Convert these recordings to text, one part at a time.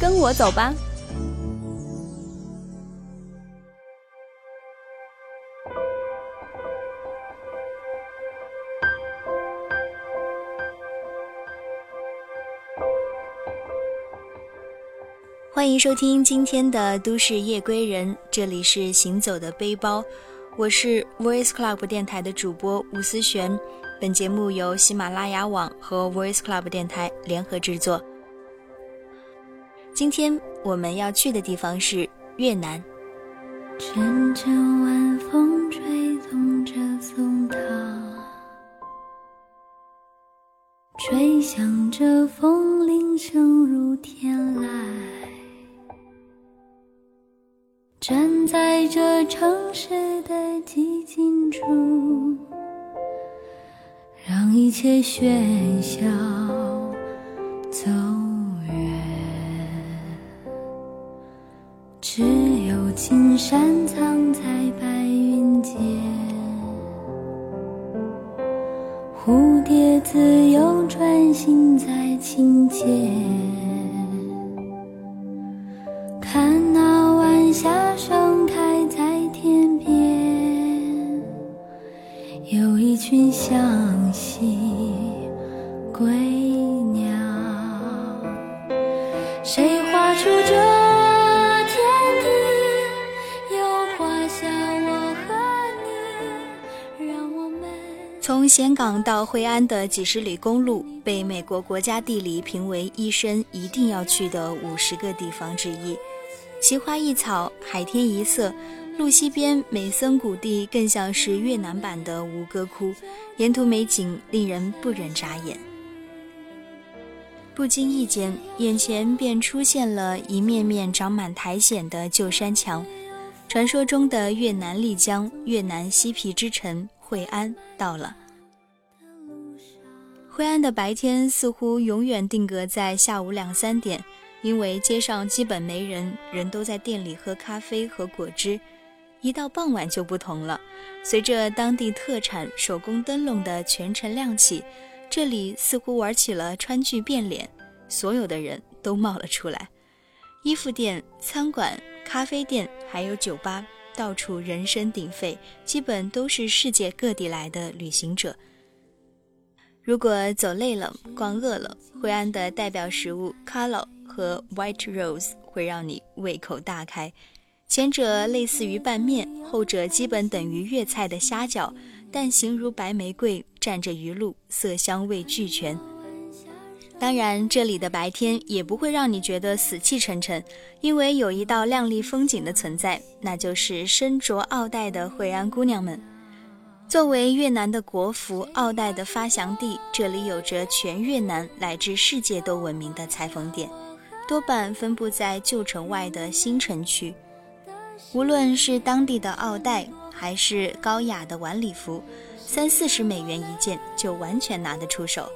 跟我走吧。欢迎收听今天的《都市夜归人》，这里是行走的背包，我是 Voice Club 电台的主播吴思璇。本节目由喜马拉雅网和 Voice Club 电台联合制作。今天我们要去的地方是越南。阵阵晚风吹动着松涛，吹响着风铃声如天籁。站在这城市的寂静处，让一切喧嚣走只有青山藏在白云间，蝴蝶自由穿行在清涧。从岘港到惠安的几十里公路，被美国国家地理评为一生一定要去的五十个地方之一。奇花异草，海天一色。路西边美森谷地更像是越南版的吴哥窟，沿途美景令人不忍眨眼。不经意间，眼前便出现了一面面长满苔藓的旧山墙。传说中的越南丽江、越南嬉皮之城惠安到了。惠安的白天似乎永远定格在下午两三点，因为街上基本没人，人都在店里喝咖啡和果汁。一到傍晚就不同了，随着当地特产手工灯笼的全程亮起，这里似乎玩起了川剧变脸，所有的人都冒了出来。衣服店、餐馆、咖啡店，还有酒吧，到处人声鼎沸，基本都是世界各地来的旅行者。如果走累了、逛饿了，惠安的代表食物 k a l o 和 White Rose 会让你胃口大开。前者类似于拌面，后者基本等于粤菜的虾饺，但形如白玫瑰，蘸着鱼露，色香味俱全。当然，这里的白天也不会让你觉得死气沉沉，因为有一道亮丽风景的存在，那就是身着奥黛的惠安姑娘们。作为越南的国服，奥黛的发祥地，这里有着全越南乃至世界都闻名的裁缝店，多半分布在旧城外的新城区。无论是当地的奥黛，还是高雅的晚礼服，三四十美元一件就完全拿得出手。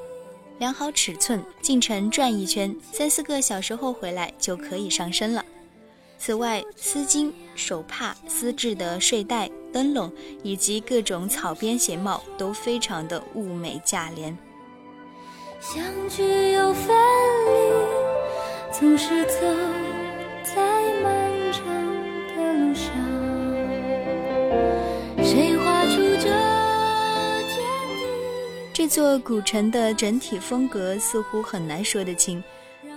量好尺寸，进城转一圈，三四个小时后回来就可以上身了。此外，丝巾、手帕、丝质的睡袋、灯笼以及各种草编鞋帽都非常的物美价廉。相聚又分离，总是走在漫长。这座古城的整体风格似乎很难说得清，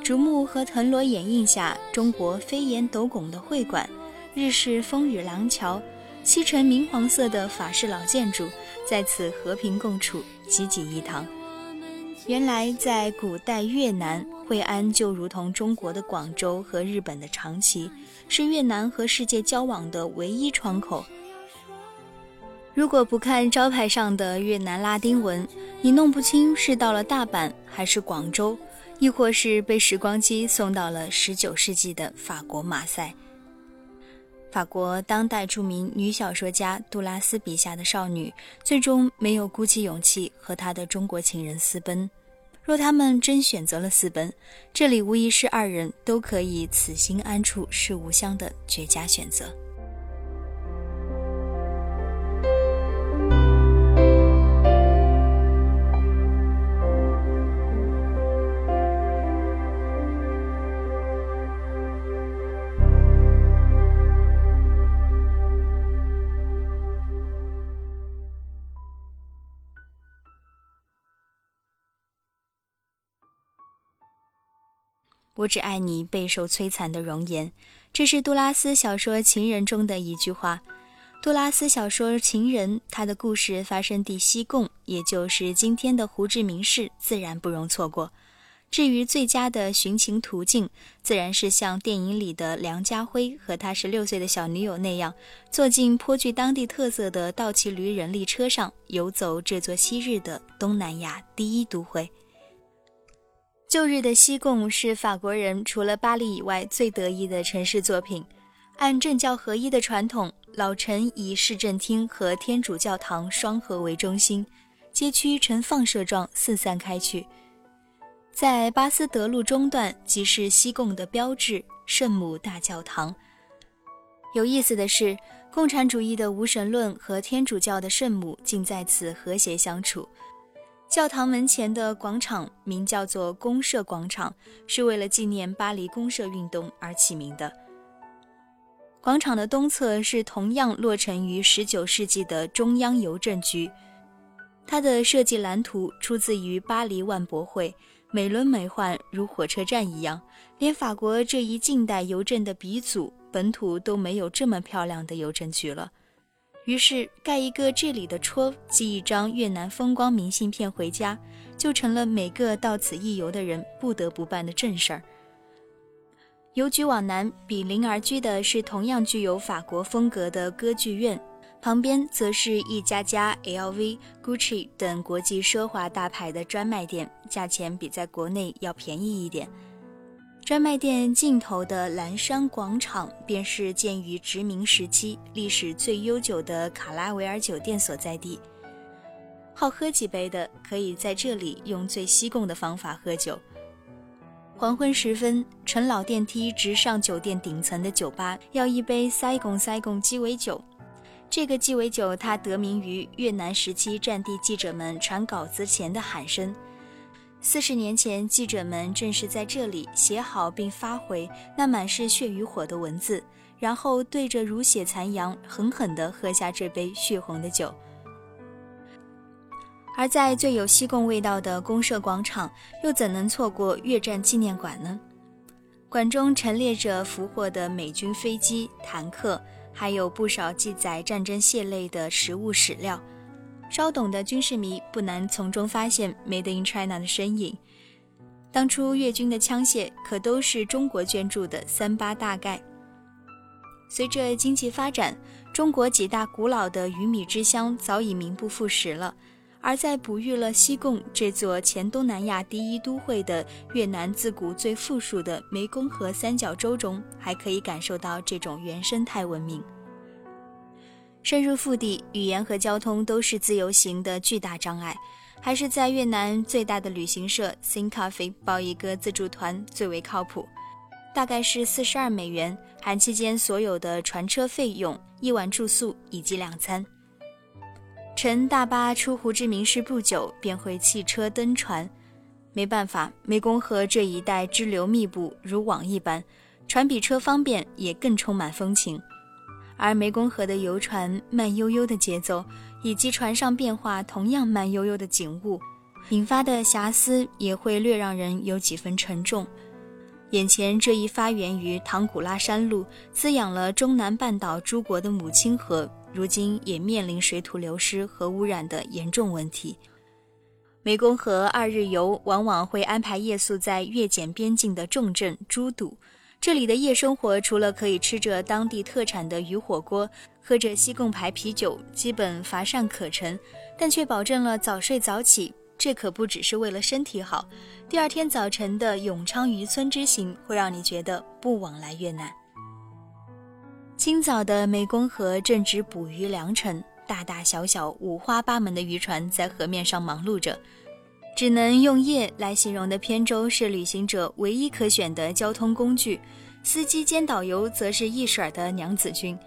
竹木和藤萝掩映下，中国飞檐斗拱的会馆，日式风雨廊桥，漆成明黄色的法式老建筑，在此和平共处，济济一堂。原来，在古代越南，惠安就如同中国的广州和日本的长崎，是越南和世界交往的唯一窗口。如果不看招牌上的越南拉丁文，你弄不清是到了大阪还是广州。亦或是被时光机送到了19世纪的法国马赛。法国当代著名女小说家杜拉斯笔下的少女，最终没有鼓起勇气和她的中国情人私奔。若他们真选择了私奔，这里无疑是二人都可以此心安处是吾乡的绝佳选择。我只爱你备受摧残的容颜，这是杜拉斯小说《情人》中的一句话。杜拉斯小说《情人》，他的故事发生地西贡，也就是今天的胡志明市，自然不容错过。至于最佳的寻情途径，自然是像电影里的梁家辉和他十六岁的小女友那样，坐进颇具当地特色的道奇驴人力车上，游走这座昔日的东南亚第一都会。旧日的西贡是法国人除了巴黎以外最得意的城市作品。按政教合一的传统，老城以市政厅和天主教堂双合为中心，街区呈放射状四散开去。在巴斯德路中段即是西贡的标志圣母大教堂。有意思的是，共产主义的无神论和天主教的圣母竟在此和谐相处。教堂门前的广场名叫做公社广场，是为了纪念巴黎公社运动而起名的。广场的东侧是同样落成于19世纪的中央邮政局，它的设计蓝图出自于巴黎万博会，美轮美奂如火车站一样，连法国这一近代邮政的鼻祖本土都没有这么漂亮的邮政局了。于是盖一个这里的戳，寄一张越南风光明信片回家，就成了每个到此一游的人不得不办的正事儿。邮局往南比邻而居的是同样具有法国风格的歌剧院，旁边则是一家家 LV、Gucci 等国际奢华大牌的专卖店，价钱比在国内要便宜一点。专卖店尽头的蓝山广场，便是建于殖民时期、历史最悠久的卡拉维尔酒店所在地。好喝几杯的，可以在这里用最西贡的方法喝酒。黄昏时分，乘老电梯直上酒店顶层的酒吧，要一杯塞贡塞贡鸡尾酒。这个鸡尾酒，它得名于越南时期战地记者们传稿子前的喊声。四十年前，记者们正是在这里写好并发回那满是血与火的文字，然后对着如血残阳，狠狠地喝下这杯血红的酒。而在最有西贡味道的公社广场，又怎能错过越战纪念馆呢？馆中陈列着俘获的美军飞机、坦克，还有不少记载战争血泪的实物史料。稍懂的军事迷不难从中发现 “Made in China” 的身影。当初越军的枪械可都是中国捐助的三八大盖。随着经济发展，中国几大古老的鱼米之乡早已名不副实了。而在哺育了西贡这座前东南亚第一都会的越南自古最富庶的湄公河三角洲中，还可以感受到这种原生态文明。深入腹地，语言和交通都是自由行的巨大障碍，还是在越南最大的旅行社 Sing Cafe 报一个自助团最为靠谱。大概是四十二美元，含期间所有的船车费用、一晚住宿以及两餐。乘大巴出胡志明市不久，便会弃车登船。没办法，湄公河这一带支流密布如网一般，船比车方便，也更充满风情。而湄公河的游船慢悠悠的节奏，以及船上变化同样慢悠悠的景物，引发的遐思也会略让人有几分沉重。眼前这一发源于唐古拉山路、滋养了中南半岛诸国的母亲河，如今也面临水土流失和污染的严重问题。湄公河二日游往往会安排夜宿在越柬边境的重镇珠堵，这里的夜生活除了可以吃着当地特产的鱼火锅，喝着西贡牌啤酒，基本乏善可陈，但却保证了早睡早起。这可不只是为了身体好。第二天早晨的永昌渔村之行，会让你觉得不枉来越南。清早的湄公河正值捕鱼良辰，大大小小、五花八门的渔船在河面上忙碌着。只能用“夜”来形容的扁舟是旅行者唯一可选的交通工具，司机兼导游则是一水儿的娘子军。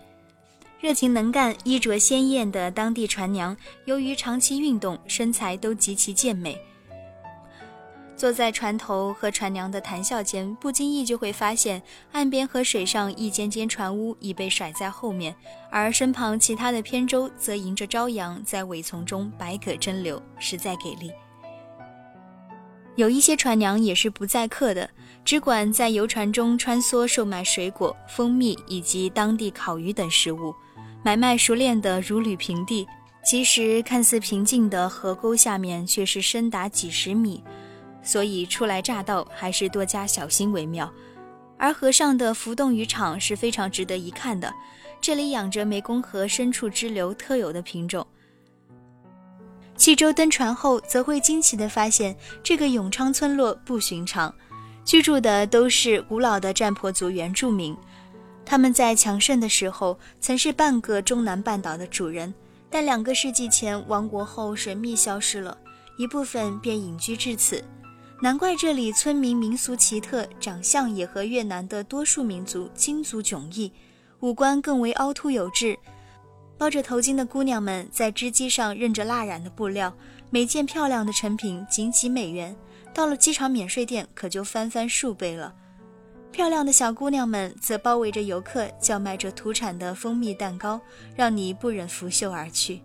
热情能干、衣着鲜艳的当地船娘，由于长期运动，身材都极其健美。坐在船头和船娘的谈笑间，不经意就会发现，岸边和水上一间间船屋已被甩在后面，而身旁其他的扁舟则迎着朝阳，在苇丛中百舸争流，实在给力。有一些船娘也是不载客的，只管在游船中穿梭，售卖水果、蜂蜜以及当地烤鱼等食物。买卖熟练的如履平地，其实看似平静的河沟下面却是深达几十米，所以初来乍到还是多加小心为妙。而河上的浮动渔场是非常值得一看的，这里养着湄公河深处支流特有的品种。弃舟登船后，则会惊奇地发现这个永昌村落不寻常，居住的都是古老的占婆族原住民。他们在强盛的时候曾是半个中南半岛的主人，但两个世纪前亡国后神秘消失了，一部分便隐居至此。难怪这里村民民俗奇特，长相也和越南的多数民族金族迥异，五官更为凹凸有致。包着头巾的姑娘们在织机上认着蜡染的布料，每件漂亮的成品仅几美元，到了机场免税店可就翻番数倍了。漂亮的小姑娘们则包围着游客，叫卖着土产的蜂蜜蛋糕，让你不忍拂袖而去。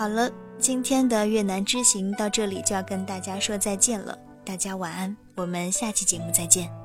好了，今天的越南之行到这里就要跟大家说再见了，大家晚安。我们下期节目再见。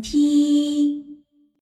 听。